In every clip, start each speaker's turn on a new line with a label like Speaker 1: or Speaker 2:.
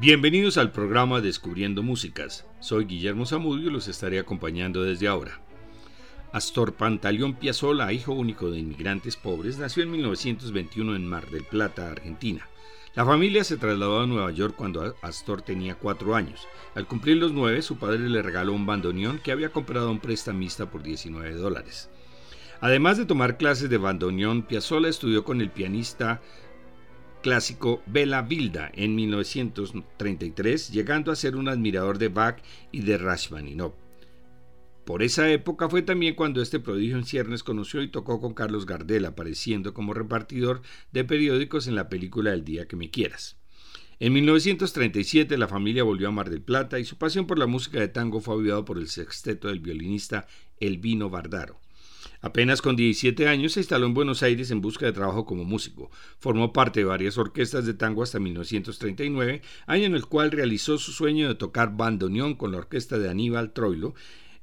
Speaker 1: Bienvenidos al programa Descubriendo Músicas. Soy Guillermo Zamudio y los estaré acompañando desde ahora. Astor Pantaleón Piazzolla, hijo único de inmigrantes pobres, nació en 1921 en Mar del Plata, Argentina. La familia se trasladó a Nueva York cuando Astor tenía cuatro años. Al cumplir los nueve, su padre le regaló un bandoneón que había comprado a un prestamista por 19 dólares. Además de tomar clases de bandoneón, Piazzolla estudió con el pianista clásico Bela Vilda en 1933, llegando a ser un admirador de Bach y de Rachmaninoff. Por esa época fue también cuando este prodigio en ciernes conoció y tocó con Carlos Gardel, apareciendo como repartidor de periódicos en la película El día que me quieras. En 1937 la familia volvió a Mar del Plata y su pasión por la música de tango fue avivado por el sexteto del violinista Elvino Bardaro. Apenas con 17 años se instaló en Buenos Aires en busca de trabajo como músico. Formó parte de varias orquestas de tango hasta 1939, año en el cual realizó su sueño de tocar bandoneón con la orquesta de Aníbal Troilo,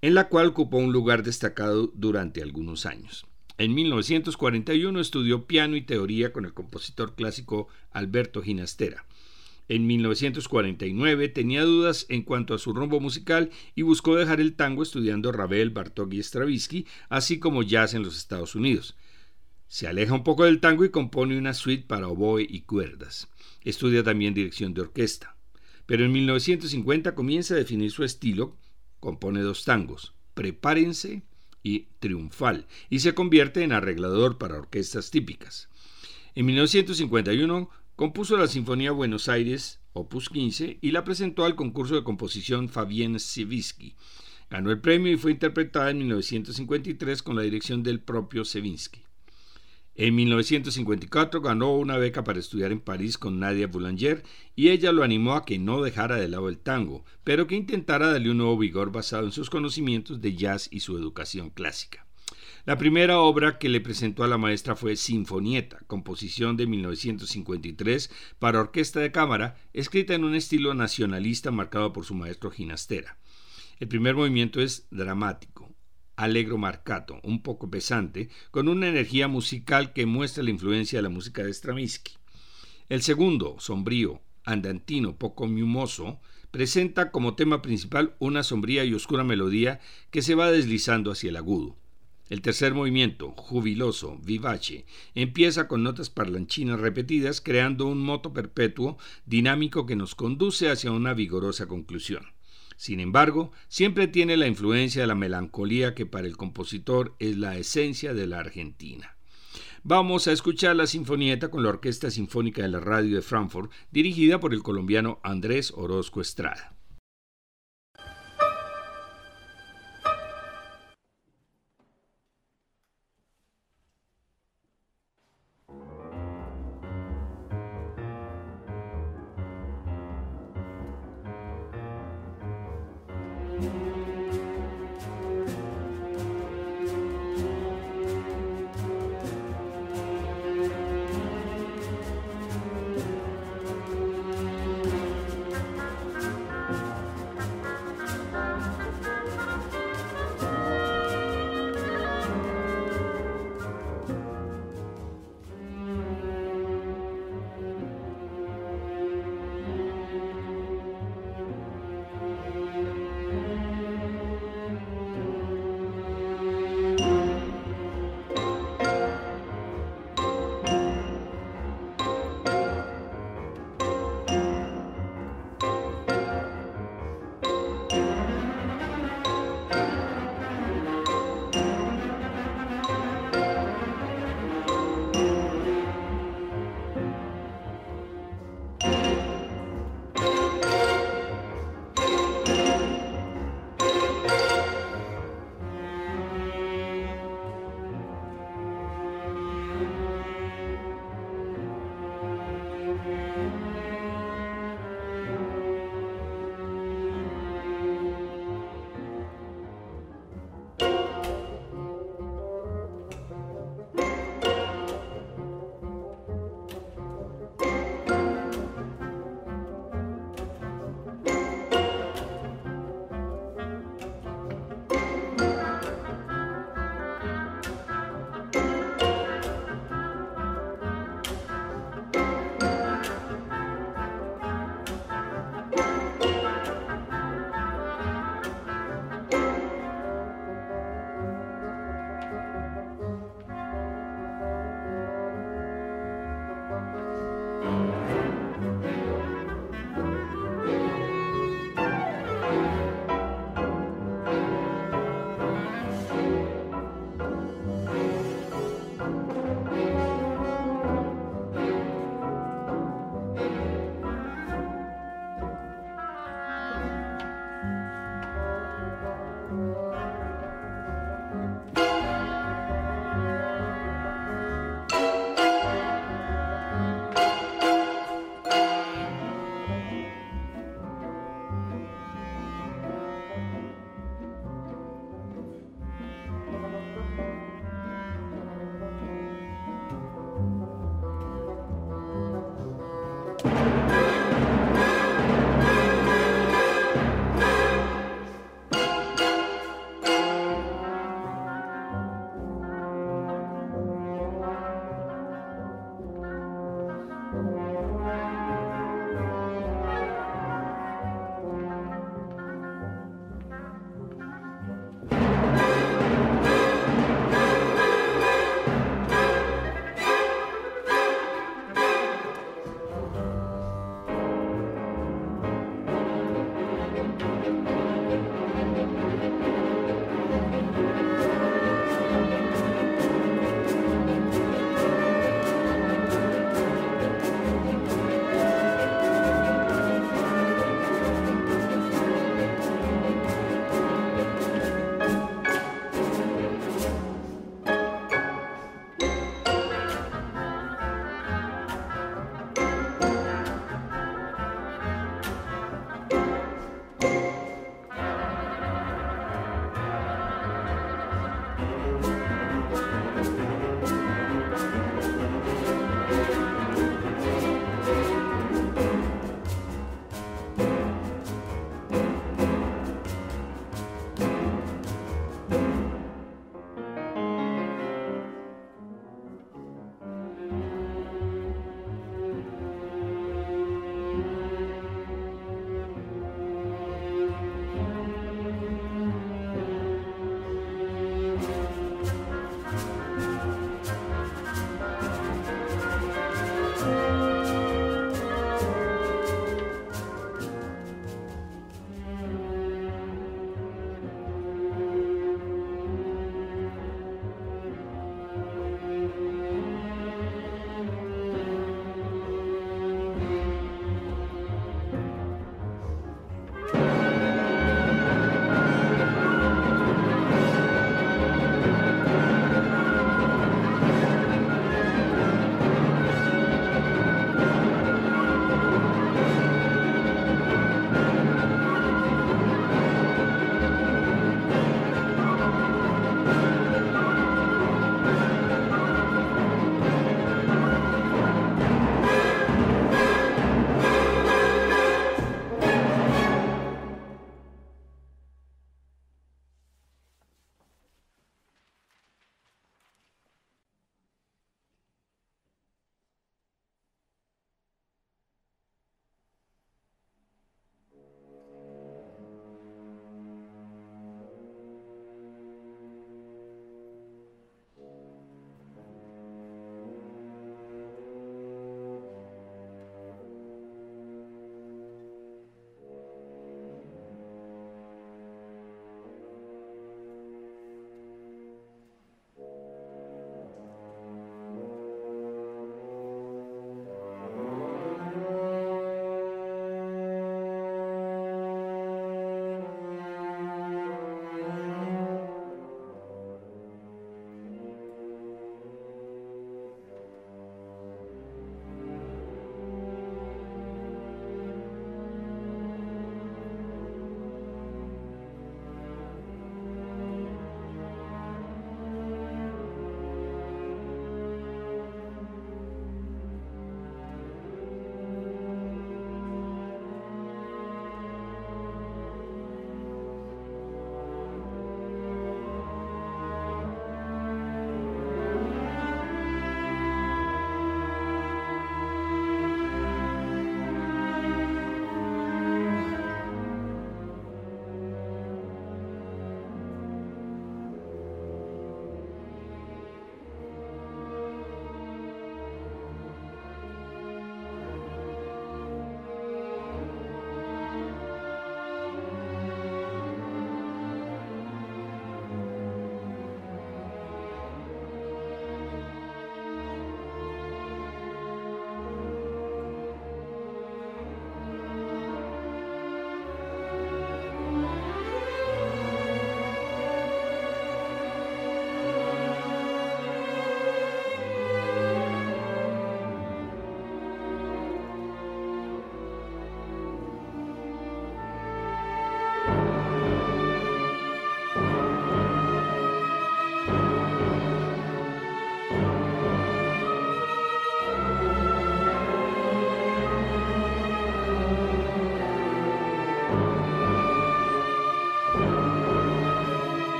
Speaker 1: en la cual ocupó un lugar destacado durante algunos años. En 1941 estudió piano y teoría con el compositor clásico Alberto Ginastera. En 1949 tenía dudas en cuanto a su rumbo musical y buscó dejar el tango estudiando Ravel, Bartók y Stravinsky, así como jazz en los Estados Unidos. Se aleja un poco del tango y compone una suite para oboe y cuerdas. Estudia también dirección de orquesta. Pero en 1950 comienza a definir su estilo, compone dos tangos, Prepárense y Triunfal, y se convierte en arreglador para orquestas típicas. En 1951 Compuso la Sinfonía Buenos Aires, opus 15, y la presentó al concurso de composición Fabien Sevinsky. Ganó el premio y fue interpretada en 1953 con la dirección del propio Sevinsky. En 1954 ganó una beca para estudiar en París con Nadia Boulanger y ella lo animó a que no dejara de lado el tango, pero que intentara darle un nuevo vigor basado en sus conocimientos de jazz y su educación clásica. La primera obra que le presentó a la maestra fue Sinfonieta, composición de 1953 para orquesta de cámara, escrita en un estilo nacionalista marcado por su maestro Ginastera. El primer movimiento es dramático, alegro marcato, un poco pesante, con una energía musical que muestra la influencia de la música de Stravinsky. El segundo, sombrío, andantino, poco mimoso, presenta como tema principal una sombría y oscura melodía que se va deslizando hacia el agudo. El tercer movimiento, jubiloso, vivace, empieza con notas parlanchinas repetidas, creando un moto perpetuo dinámico que nos conduce hacia una vigorosa conclusión. Sin embargo, siempre tiene la influencia de la melancolía que para el compositor es la esencia de la Argentina. Vamos a escuchar la sinfonieta con la Orquesta Sinfónica de la Radio de Frankfurt, dirigida por el colombiano Andrés Orozco Estrada.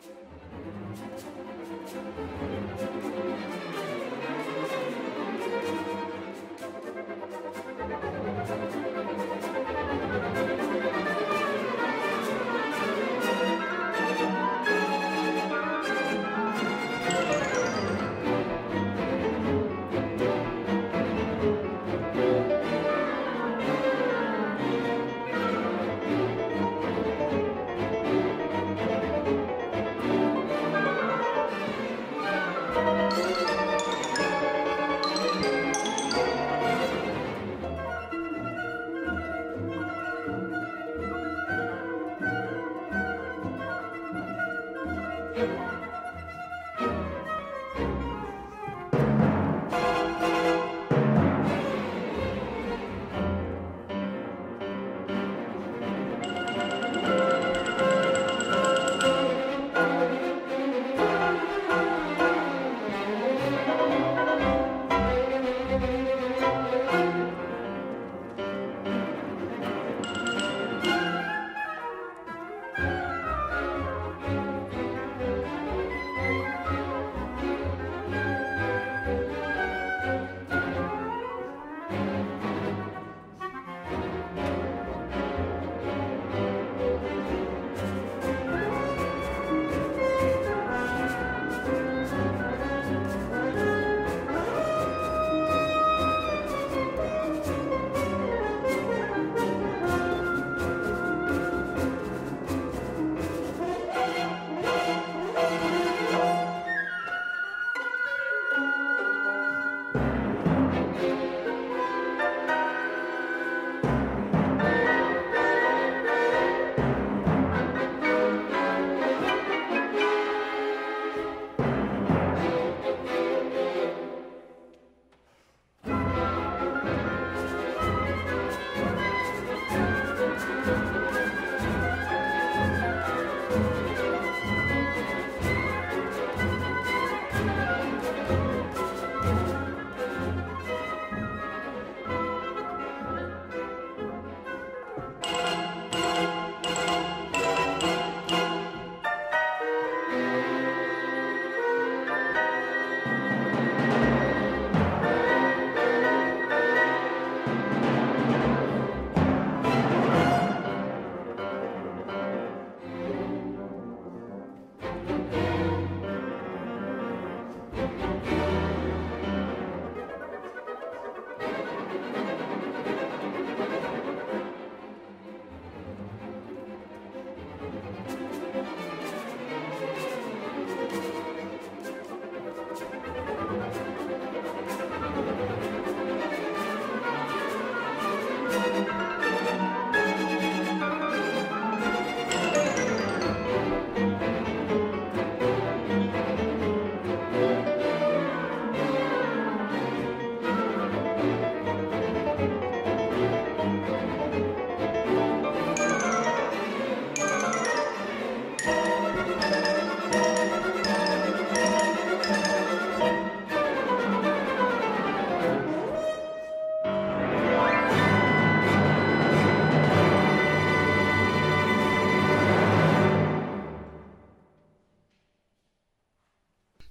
Speaker 1: Thank you.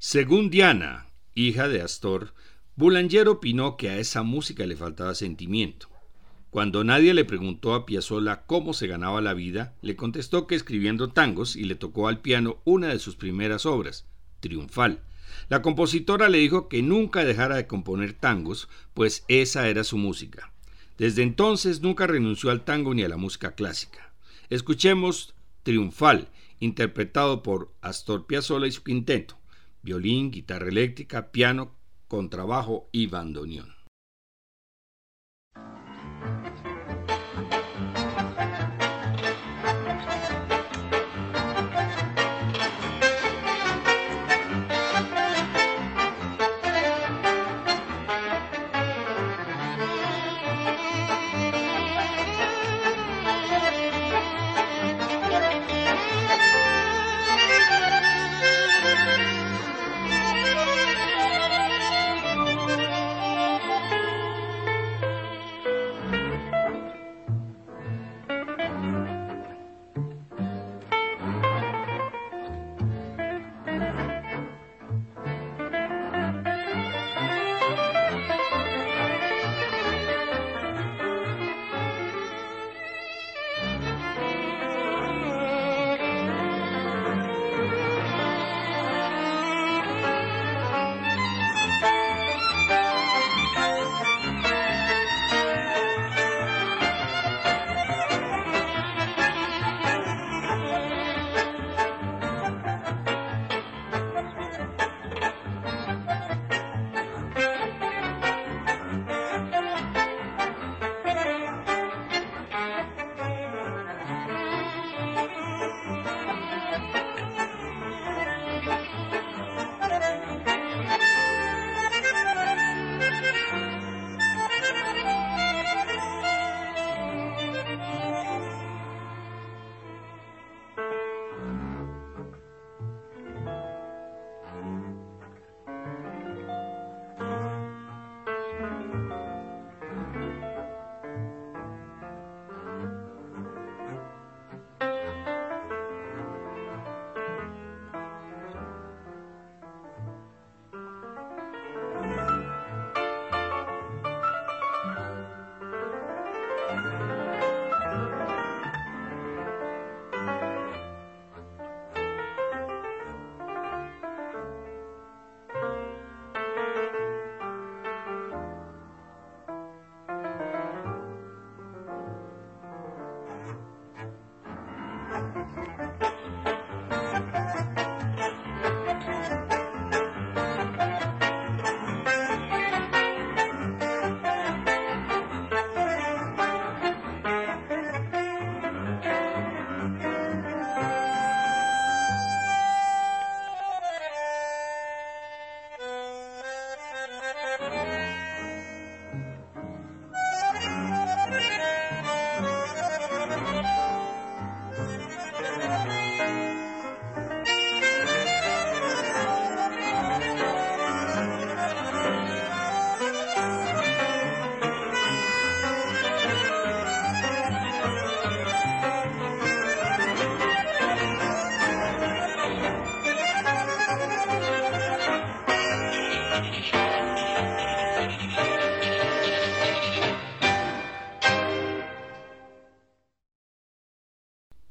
Speaker 1: Según Diana, hija de Astor, Boulanger opinó que a esa música le faltaba sentimiento. Cuando nadie le preguntó a Piazzolla cómo se ganaba la vida, le contestó que escribiendo tangos y le tocó al piano una de sus primeras obras, Triunfal. La compositora le dijo que nunca dejara de componer tangos, pues esa era su música. Desde entonces nunca renunció al tango ni a la música clásica. Escuchemos Triunfal, interpretado por Astor Piazzolla y su quinteto, violín, guitarra eléctrica, piano, contrabajo y bandoneón.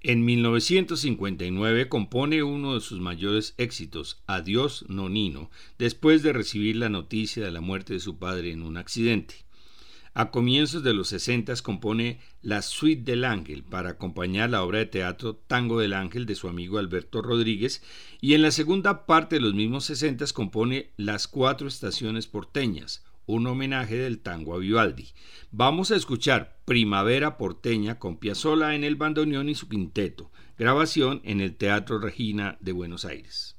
Speaker 1: En 1959 compone uno de sus mayores éxitos, Adiós Nonino, después de recibir la noticia de la muerte de su padre en un accidente. A comienzos de los 60 compone La Suite del Ángel para acompañar la obra de teatro Tango del Ángel de su amigo Alberto Rodríguez y en la segunda parte de los mismos 60 compone Las Cuatro Estaciones Porteñas, un homenaje del tango a Vivaldi. Vamos a escuchar Primavera porteña con Piazzolla en el bandoneón y su quinteto, grabación en el Teatro Regina de Buenos Aires.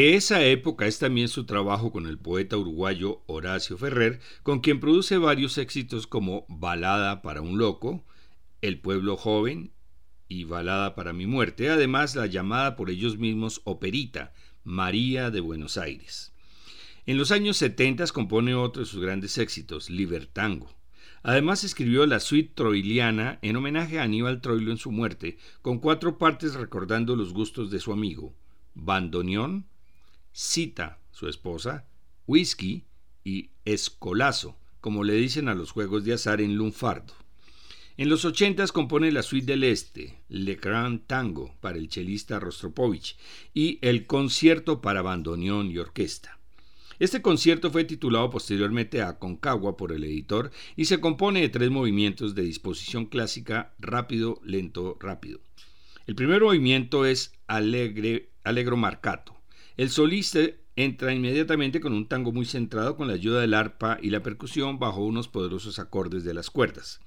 Speaker 1: De esa época es también su trabajo con el poeta uruguayo Horacio Ferrer, con quien produce varios éxitos como Balada para un loco, El pueblo joven y Balada para mi muerte, además la llamada por ellos mismos operita, María de Buenos Aires. En los años 70 compone otro de sus grandes éxitos, Libertango. Además escribió la suite troiliana en homenaje a Aníbal Troilo en su muerte, con cuatro partes recordando los gustos de su amigo, bandoneón, cita, su esposa, whisky y escolazo, como le dicen a los juegos de azar en lunfardo. En los ochentas compone la suite del Este, Le Grand Tango para el chelista Rostropovich y el concierto para bandoneón y orquesta. Este concierto fue titulado posteriormente a Concagua por el editor y se compone de tres movimientos de disposición clásica rápido, lento, rápido. El primer movimiento es alegre, allegro marcato. El solista entra inmediatamente con un tango muy centrado con la ayuda del arpa y la percusión bajo unos poderosos acordes de las cuerdas.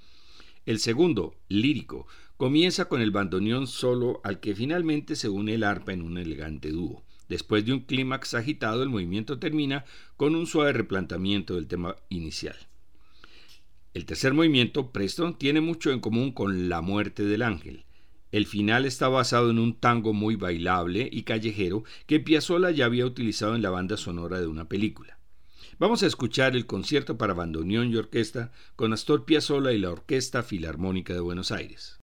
Speaker 1: El segundo, lírico, comienza con el bandoneón solo al que finalmente se une el arpa en un elegante dúo. Después de un clímax agitado, el movimiento termina con un suave replanteamiento del tema inicial. El tercer movimiento, Preston, tiene mucho en común con La muerte del ángel. El final está basado en un tango muy bailable y callejero que Piazzolla ya había utilizado en la banda sonora de una película. Vamos a escuchar el concierto para bandoneón y orquesta con Astor Piazzolla y la Orquesta Filarmónica de Buenos Aires.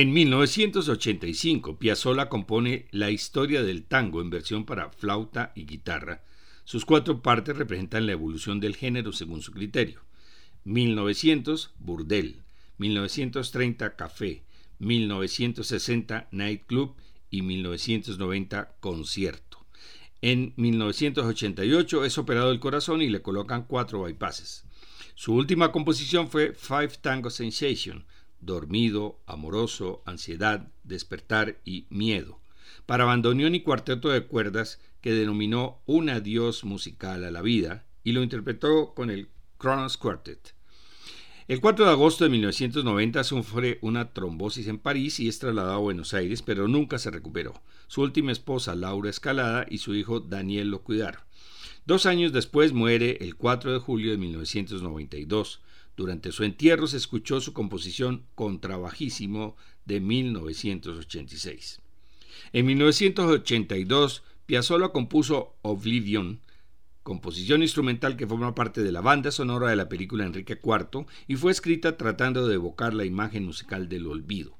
Speaker 1: En 1985, Piazzolla compone La historia del tango en versión para flauta y guitarra. Sus cuatro partes representan la evolución del género según su criterio. 1900, Burdel. 1930, Café. 1960, Nightclub y 1990, Concierto. En 1988 es operado el corazón y le colocan cuatro bypasses. Su última composición fue Five Tango Sensation, dormido, amoroso, ansiedad, despertar y miedo, para bandoneón y cuarteto de cuerdas que denominó un adiós musical a la vida y lo interpretó con el Kronos Quartet. El 4 de agosto de 1990 sufre una trombosis en París y es trasladado a Buenos Aires, pero nunca se recuperó. Su última esposa, Laura Escalada, y su hijo Daniel lo cuidaron. Dos años después muere el 4 de julio de 1992. Durante su entierro se escuchó su composición Contrabajísimo de 1986. En 1982, Piazzolla compuso Oblivion, composición instrumental que forma parte de la banda sonora de la película Enrique IV y fue escrita tratando de evocar la imagen musical del olvido.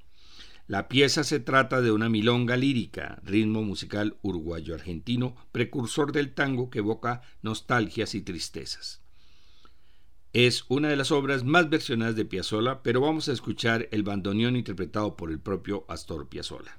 Speaker 1: La pieza se trata de una milonga lírica, ritmo musical uruguayo-argentino, precursor del tango que evoca nostalgias y tristezas. Es una de las obras más versionadas de Piazzolla, pero vamos a escuchar el bandoneón interpretado por el propio Astor Piazzolla.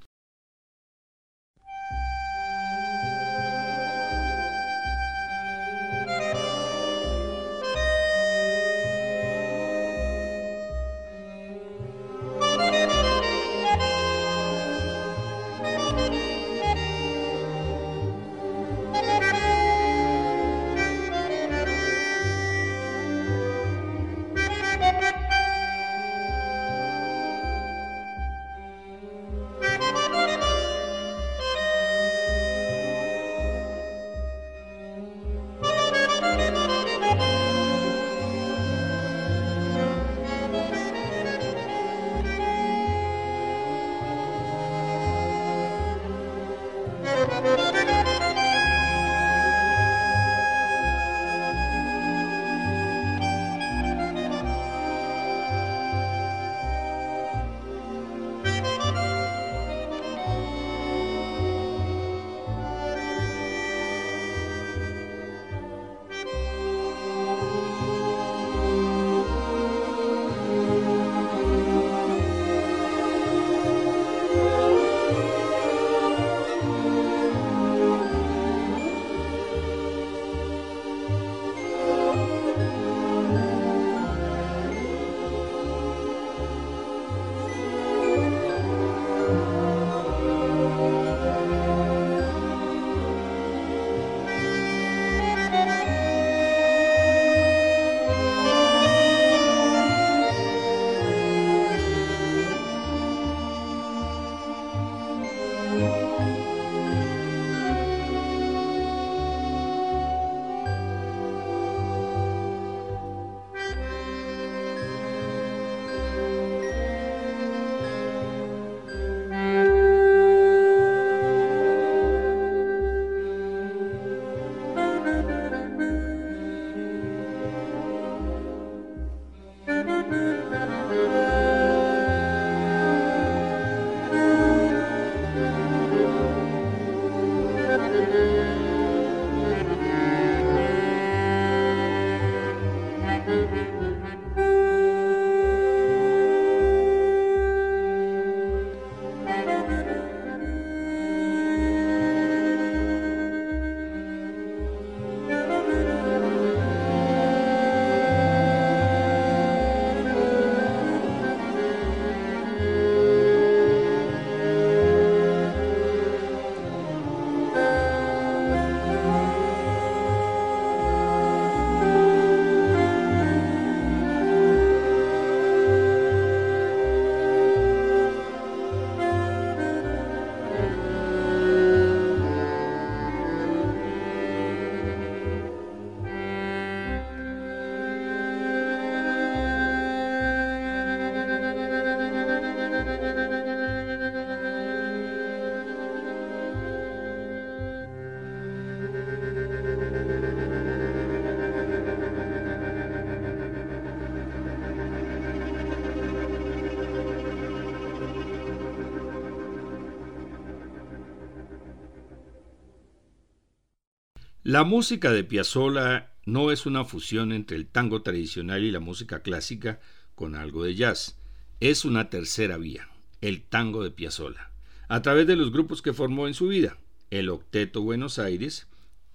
Speaker 1: La música de Piazzolla no es una fusión entre el tango tradicional y la música clásica con algo de jazz. Es una tercera vía, el tango de Piazzolla, a través de los grupos que formó en su vida, el Octeto Buenos Aires,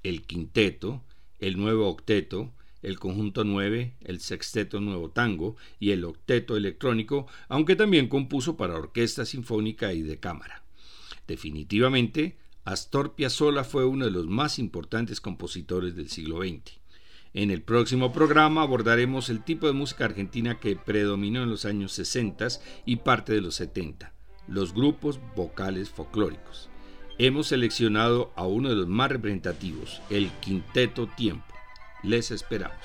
Speaker 1: el Quinteto, el Nuevo Octeto, el Conjunto 9, el Sexteto Nuevo Tango y el Octeto Electrónico, aunque también compuso para orquesta sinfónica y de cámara. Definitivamente, Astor Piazzolla fue uno de los más importantes compositores del siglo XX. En el próximo programa abordaremos el tipo de música argentina que predominó en los años 60 y parte de los 70, los grupos vocales folclóricos. Hemos seleccionado a uno de los más representativos, el Quinteto Tiempo. Les esperamos.